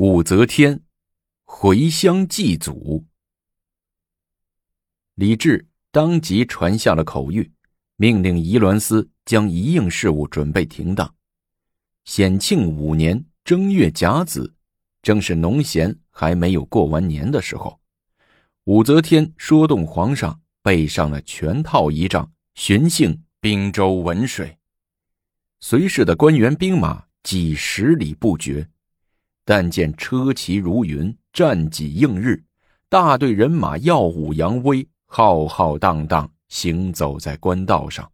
武则天回乡祭祖，李治当即传下了口谕，命令仪鸾司将一应事务准备停当。显庆五年正月甲子，正是农闲还没有过完年的时候，武则天说动皇上备上了全套仪仗，巡幸滨州文水，随侍的官员兵马几十里不绝。但见车骑如云，战戟映日，大队人马耀武扬威，浩浩荡荡行走在官道上。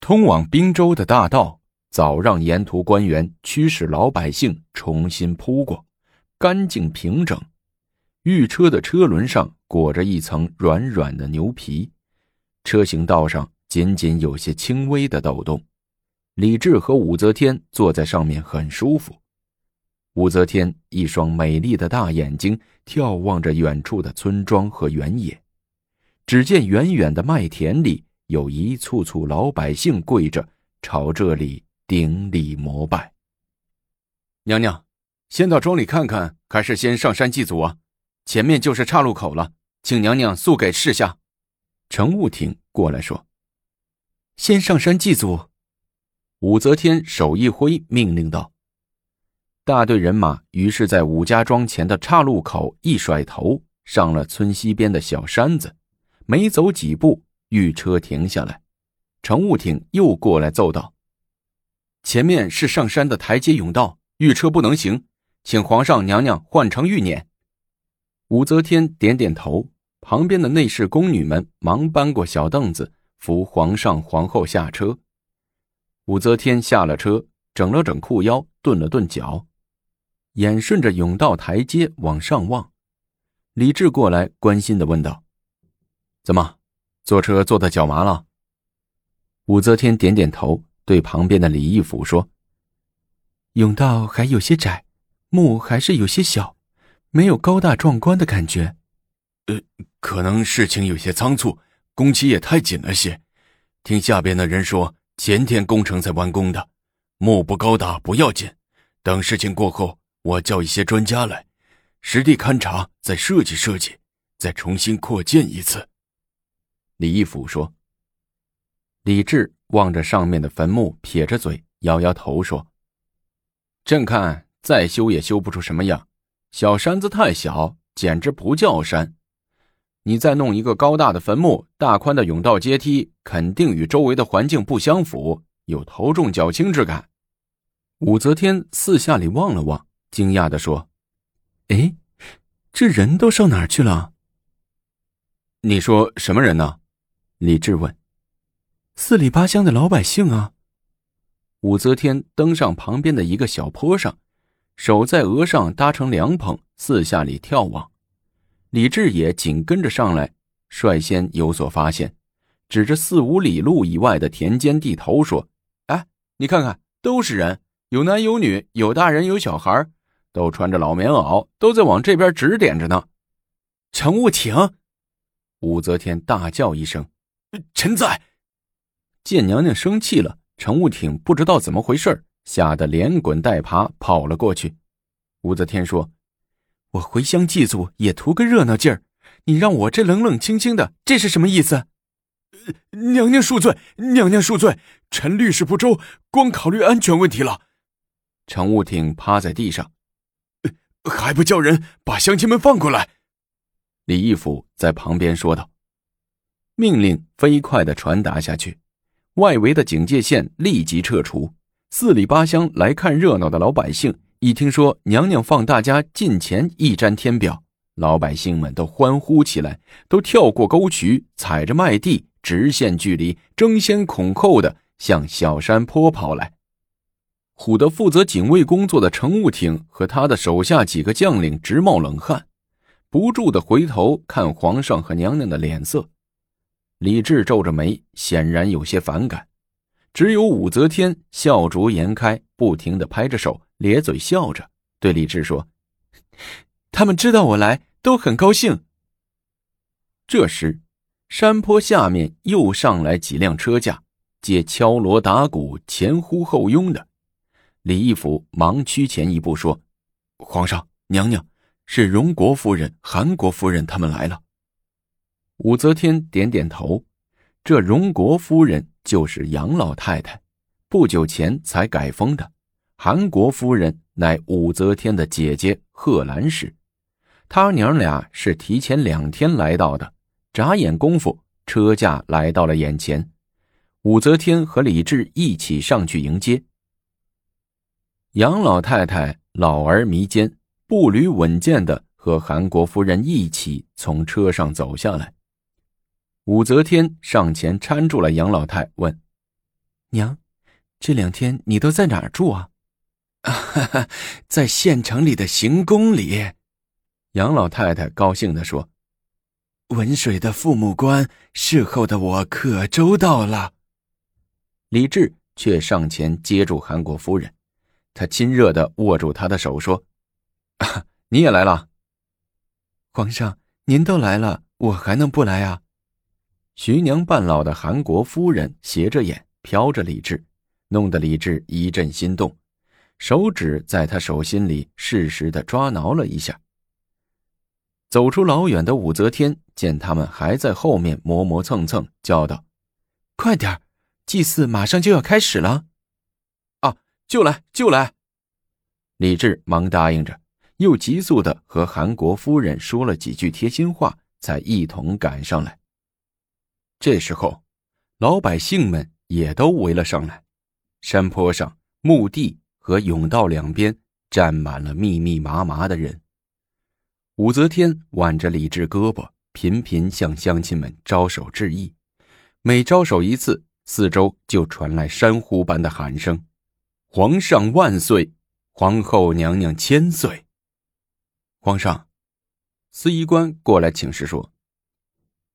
通往滨州的大道早让沿途官员驱使老百姓重新铺过，干净平整。御车的车轮上裹着一层软软的牛皮，车行道上仅仅有些轻微的抖动。李治和武则天坐在上面很舒服。武则天一双美丽的大眼睛眺望着远处的村庄和原野，只见远远的麦田里有一簇簇老百姓跪着朝这里顶礼膜拜。娘娘，先到庄里看看，还是先上山祭祖啊？前面就是岔路口了，请娘娘速给示下。程务挺过来说：“先上山祭祖。”武则天手一挥，命令道。大队人马于是，在武家庄前的岔路口一甩头，上了村西边的小山子。没走几步，御车停下来，乘务艇又过来奏道：“前面是上山的台阶甬道，御车不能行，请皇上娘娘换乘御辇。”武则天点点头，旁边的内侍宫女们忙搬过小凳子，扶皇上皇后下车。武则天下了车，整了整裤腰，顿了顿脚。眼顺着甬道台阶往上望，李治过来关心的问道：“怎么，坐车坐的脚麻了？”武则天点点头，对旁边的李义府说：“甬道还有些窄，墓还是有些小，没有高大壮观的感觉。呃，可能事情有些仓促，工期也太紧了些。听下边的人说，前天工程才完工的，墓不高大不要紧，等事情过后。”我叫一些专家来，实地勘察，再设计设计，再重新扩建一次。李义府说。李治望着上面的坟墓，撇着嘴，摇摇头说：“朕看再修也修不出什么样，小山子太小，简直不叫山。你再弄一个高大的坟墓，大宽的甬道阶梯，肯定与周围的环境不相符，有头重脚轻之感。”武则天四下里望了望。惊讶的说：“哎，这人都上哪儿去了？”你说什么人呢？李治问。“四里八乡的老百姓啊！”武则天登上旁边的一个小坡上，手在额上搭成凉棚，四下里眺望。李治也紧跟着上来，率先有所发现，指着四五里路以外的田间地头说：“哎，你看看，都是人，有男有女，有大人有小孩。”都穿着老棉袄，都在往这边指点着呢。陈务艇，武则天大叫一声：“臣在！”见娘娘生气了，陈务挺不知道怎么回事，吓得连滚带爬跑了过去。武则天说：“我回乡祭祖也图个热闹劲儿，你让我这冷冷清清的，这是什么意思？”呃娘娘恕罪，娘娘恕罪，臣虑事不周，光考虑安全问题了。陈务挺趴在地上。还不叫人把乡亲们放过来！李义府在旁边说道。命令飞快的传达下去，外围的警戒线立即撤除。四里八乡来看热闹的老百姓，一听说娘娘放大家近前一瞻天表，老百姓们都欢呼起来，都跳过沟渠，踩着麦地，直线距离，争先恐后的向小山坡跑来。唬得负责警卫工作的乘务艇和他的手下几个将领直冒冷汗，不住的回头看皇上和娘娘的脸色。李治皱着眉，显然有些反感。只有武则天笑逐颜开，不停的拍着手，咧嘴笑着，对李治说：“他们知道我来，都很高兴。”这时，山坡下面又上来几辆车架，皆敲锣打鼓，前呼后拥的。李义府忙趋前一步说：“皇上、娘娘，是荣国夫人、韩国夫人他们来了。武则天点点头，这荣国夫人就是杨老太太，不久前才改封的。韩国夫人乃武则天的姐姐贺兰氏，她娘俩是提前两天来到的，眨眼功夫，车驾来到了眼前。武则天和李治一起上去迎接。杨老太太老而弥坚，步履稳健的和韩国夫人一起从车上走下来。武则天上前搀住了杨老太，问：“娘，这两天你都在哪儿住啊？”“哈 哈在县城里的行宫里。”杨老太太高兴的说。“文水的父母官侍候的我可周到了。”李治却上前接住韩国夫人，他亲热的握住她的手说：“ 啊你也来了，皇上，您都来了，我还能不来啊？”徐娘半老的韩国夫人斜着眼瞟着李治，弄得李治一阵心动，手指在他手心里适时的抓挠了一下。走出老远的武则天见他们还在后面磨磨蹭蹭，叫道：“快点祭祀马上就要开始了。”“，就来就来！”李治忙答应着，又急速的和韩国夫人说了几句贴心话，才一同赶上来。这时候，老百姓们也都围了上来。山坡上、墓地和甬道两边站满了密密麻麻的人。武则天挽着李治胳膊，频频向乡亲们招手致意。每招手一次，四周就传来山呼般的喊声：“皇上万岁！皇后娘娘千岁！”皇上，司仪官过来请示说。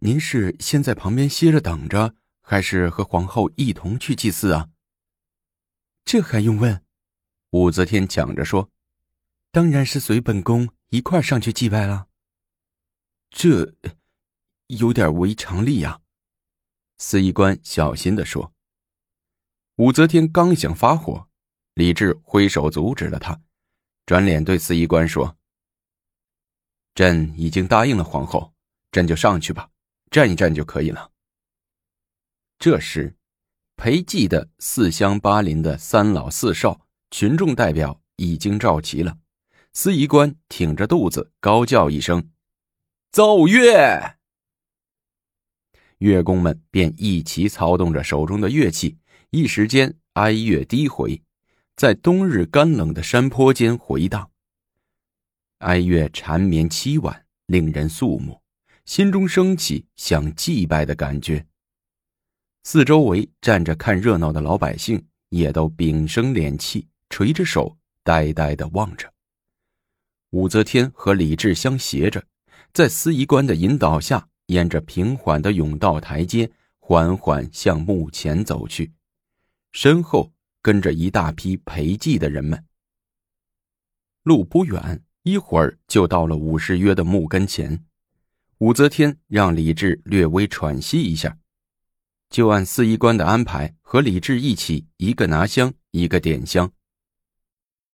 您是先在旁边歇着等着，还是和皇后一同去祭祀啊？这还用问？武则天抢着说：“当然是随本宫一块上去祭拜了。”这有点违常理呀。司仪官小心的说。武则天刚想发火，李治挥手阻止了他，转脸对司仪官说：“朕已经答应了皇后，朕就上去吧。”站一站就可以了。这时，裴寂的四乡八邻的三老四少、群众代表已经召齐了。司仪官挺着肚子高叫一声：“奏乐！”乐工们便一齐操动着手中的乐器，一时间哀乐低回，在冬日干冷的山坡间回荡。哀乐缠绵凄婉，令人肃穆。心中升起想祭拜的感觉。四周围站着看热闹的老百姓也都屏声敛气，垂着手，呆呆的望着。武则天和李治相携着，在司仪官的引导下，沿着平缓的甬道台阶，缓缓向墓前走去，身后跟着一大批陪祭的人们。路不远，一会儿就到了武士约的墓跟前。武则天让李治略微喘息一下，就按司仪官的安排，和李治一起，一个拿香，一个点香。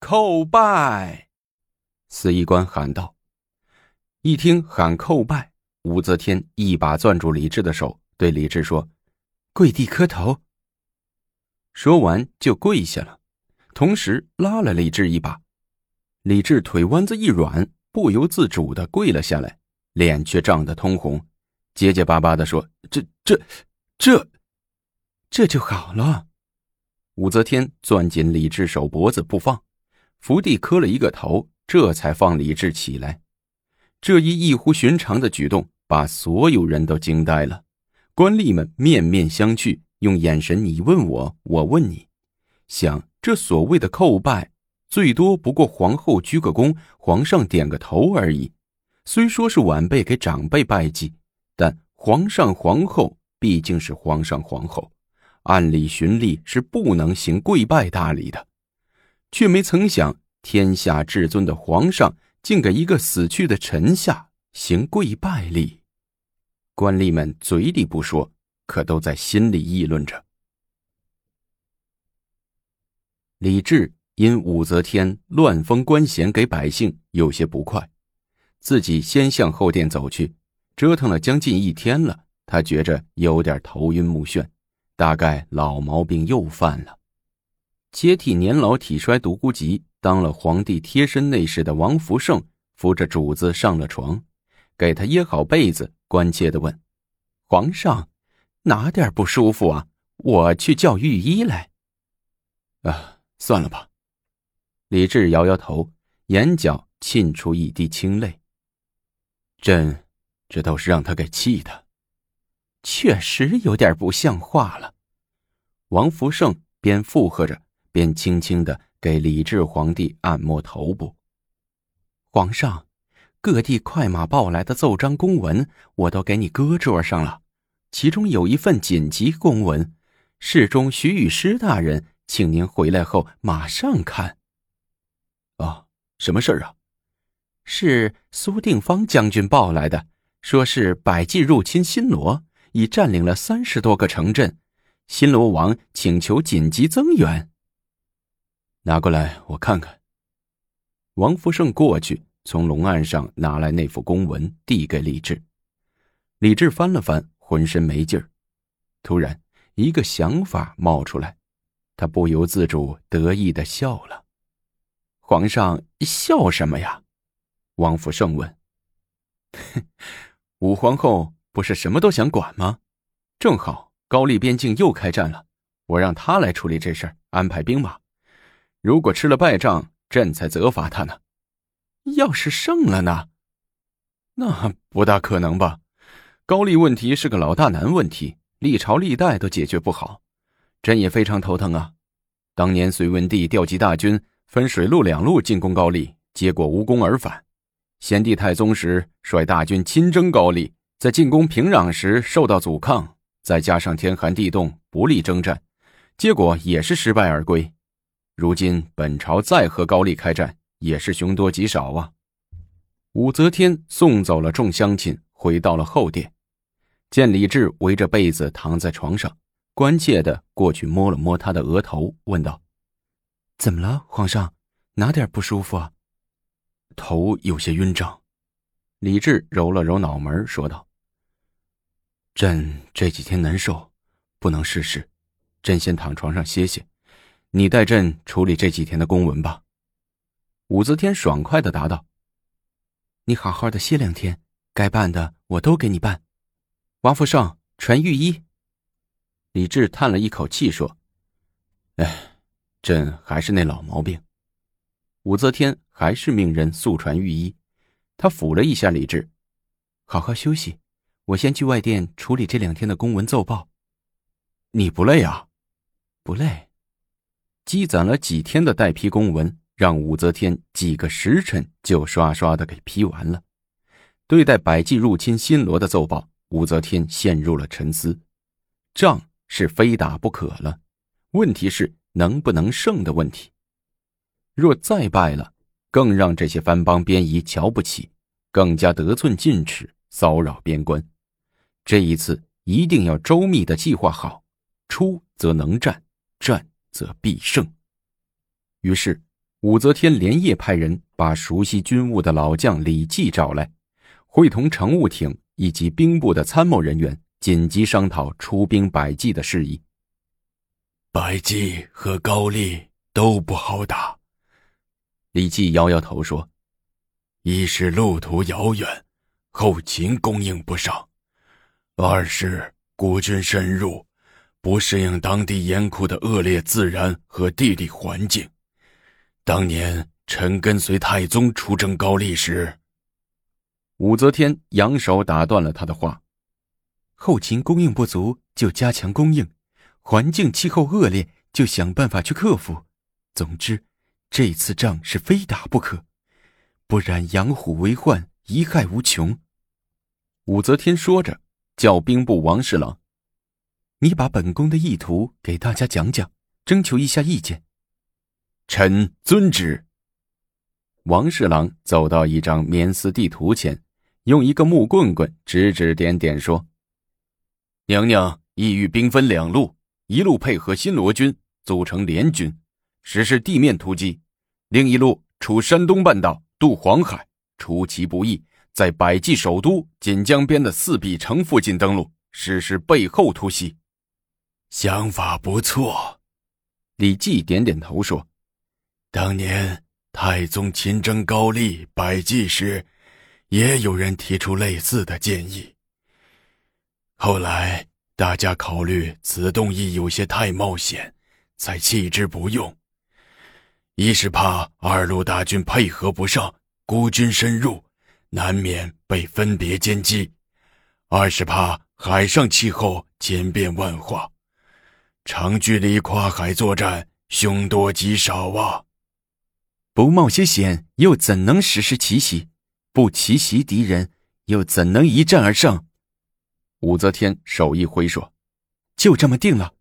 叩拜！司仪官喊道。一听喊叩拜，武则天一把攥住李治的手，对李治说：“跪地磕头。”说完就跪下了，同时拉了李治一把。李治腿弯子一软，不由自主的跪了下来。脸却涨得通红，结结巴巴的说：“这、这、这，这就好了。”武则天攥紧李治手脖子不放，伏地磕了一个头，这才放李治起来。这一异乎寻常的举动，把所有人都惊呆了。官吏们面面相觑，用眼神你问我，我问你，想这所谓的叩拜，最多不过皇后鞠个躬，皇上点个头而已。虽说是晚辈给长辈拜祭，但皇上皇后毕竟是皇上皇后，按理循例是不能行跪拜大礼的，却没曾想天下至尊的皇上竟给一个死去的臣下行跪拜礼。官吏们嘴里不说，可都在心里议论着。李治因武则天乱封官衔给百姓有些不快，自己先向后殿走去，折腾了将近一天了，他觉着有点头晕目眩，大概老毛病又犯了。接替年老体衰独孤及当了皇帝贴身内侍的王福胜扶着主子上了床，给他掖好被子，关切的问：“皇上，哪点不舒服啊？我去叫御医来。”啊，算了吧。李治摇摇头，眼角沁出一滴清泪。朕，这都是让他给气的，确实有点不像话了。王福胜边附和着，边轻轻的给李治皇帝按摩头部。皇上，各地快马报来的奏章公文，我都给你搁桌上了，其中有一份紧急公文，侍中徐雨师大人，请您回来后马上看。哦，什么事儿啊？是苏定方将军报来的，说是百济入侵新罗，已占领了三十多个城镇，新罗王请求紧急增援。拿过来我看看。王福胜过去，从龙案上拿来那幅公文，递给李治。李治翻了翻，浑身没劲儿。突然，一个想法冒出来，他不由自主得意的笑了。皇上笑什么呀？王福胜问。武皇后不是什么都想管吗？正好高丽边境又开战了，我让他来处理这事儿，安排兵马。如果吃了败仗，朕才责罚他呢。要是胜了呢？那不大可能吧？高丽问题是个老大难问题，历朝历代都解决不好，朕也非常头疼啊。当年隋文帝调集大军。分水陆两路进攻高丽，结果无功而返。先帝太宗时率大军亲征高丽，在进攻平壤时受到阻抗，再加上天寒地冻，不利征战，结果也是失败而归。如今本朝再和高丽开战，也是凶多吉少啊！武则天送走了众乡亲，回到了后殿，见李治围着被子躺在床上，关切的过去摸了摸他的额头，问道。怎么了，皇上？哪点不舒服啊？头有些晕胀。李治揉了揉脑门，说道：“朕这几天难受，不能事事。朕先躺床上歇歇，你代朕处理这几天的公文吧。”武则天爽快的答道：“你好好的歇两天，该办的我都给你办。”王福胜传御医。李治叹了一口气说：“哎。”朕还是那老毛病，武则天还是命人速传御医。他抚了一下李治，好好休息。我先去外殿处理这两天的公文奏报。你不累啊？不累。积攒了几天的待批公文，让武则天几个时辰就刷刷的给批完了。对待百济入侵新罗的奏报，武则天陷入了沉思。仗是非打不可了，问题是。能不能胜的问题。若再败了，更让这些藩邦边夷瞧不起，更加得寸进尺，骚扰边关。这一次一定要周密的计划好，出则能战，战则必胜。于是，武则天连夜派人把熟悉军务的老将李绩找来，会同乘务艇以及兵部的参谋人员，紧急商讨出兵百济的事宜。百济和高丽都不好打，李绩摇摇头说：“一是路途遥远，后勤供应不上；二是国军深入，不适应当地严酷的恶劣自然和地理环境。当年臣跟随太宗出征高丽时，武则天扬手打断了他的话：后勤供应不足，就加强供应。”环境气候恶劣，就想办法去克服。总之，这次仗是非打不可，不然养虎为患，贻害无穷。武则天说着，叫兵部王侍郎：“你把本宫的意图给大家讲讲，征求一下意见。”臣遵旨。王侍郎走到一张棉丝地图前，用一个木棍棍指指点点说：“娘娘意欲兵分两路。”一路配合新罗军组成联军，实施地面突击；另一路出山东半岛，渡黄海，出其不意，在百济首都锦江边的四壁城附近登陆，实施背后突袭。想法不错，李绩点点头说：“当年太宗亲征高丽、百济时，也有人提出类似的建议。后来大家考虑此动议有些太冒险，才弃之不用。一是怕二路大军配合不上，孤军深入，难免被分别歼击；二是怕海上气候千变万化。”长距离跨海作战，凶多吉少啊！不冒些险，又怎能实施奇袭？不奇袭敌人，又怎能一战而胜？武则天手一挥说：“就这么定了。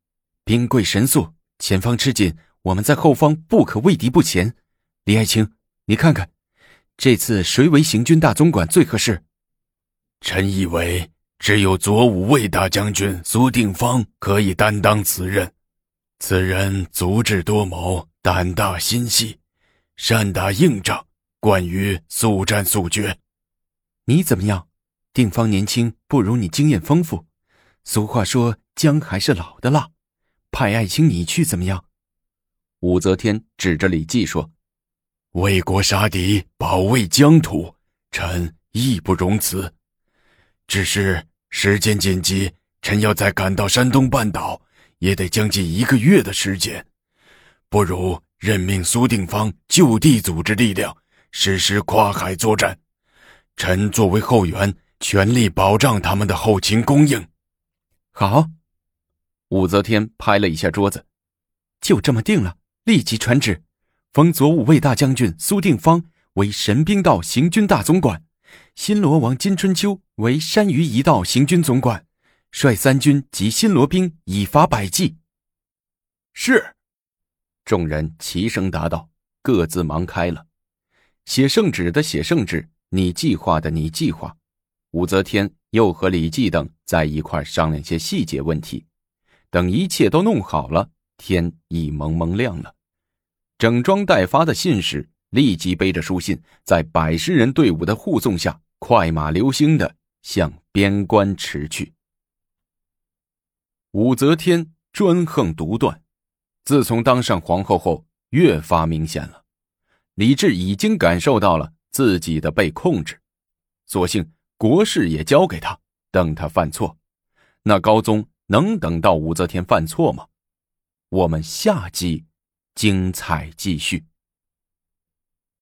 兵贵神速，前方吃紧，我们在后方不可畏敌不前。李爱卿，你看看，这次谁为行军大总管最合适？”臣以为。只有左武卫大将军苏定方可以担当此任。此人足智多谋，胆大心细，善打硬仗，关于速战速决。你怎么样？定方年轻，不如你经验丰富。俗话说，姜还是老的辣。派爱卿你去怎么样？武则天指着李绩说：“为国杀敌，保卫疆土，臣义不容辞。只是。”时间紧急，臣要再赶到山东半岛，也得将近一个月的时间。不如任命苏定方就地组织力量，实施跨海作战。臣作为后援，全力保障他们的后勤供应。好，武则天拍了一下桌子，就这么定了。立即传旨，封左武卫大将军苏定方为神兵道行军大总管。新罗王金春秋为山隅一道行军总管，率三军及新罗兵以伐百济。是，众人齐声答道，各自忙开了。写圣旨的写圣旨，拟计划的拟计划。武则天又和李绩等在一块商量些细节问题。等一切都弄好了，天已蒙蒙亮了。整装待发的信使。立即背着书信，在百十人队伍的护送下，快马流星的向边关驰去。武则天专横独断，自从当上皇后后，越发明显了。李治已经感受到了自己的被控制，索性国事也交给他，等他犯错。那高宗能等到武则天犯错吗？我们下集精彩继续。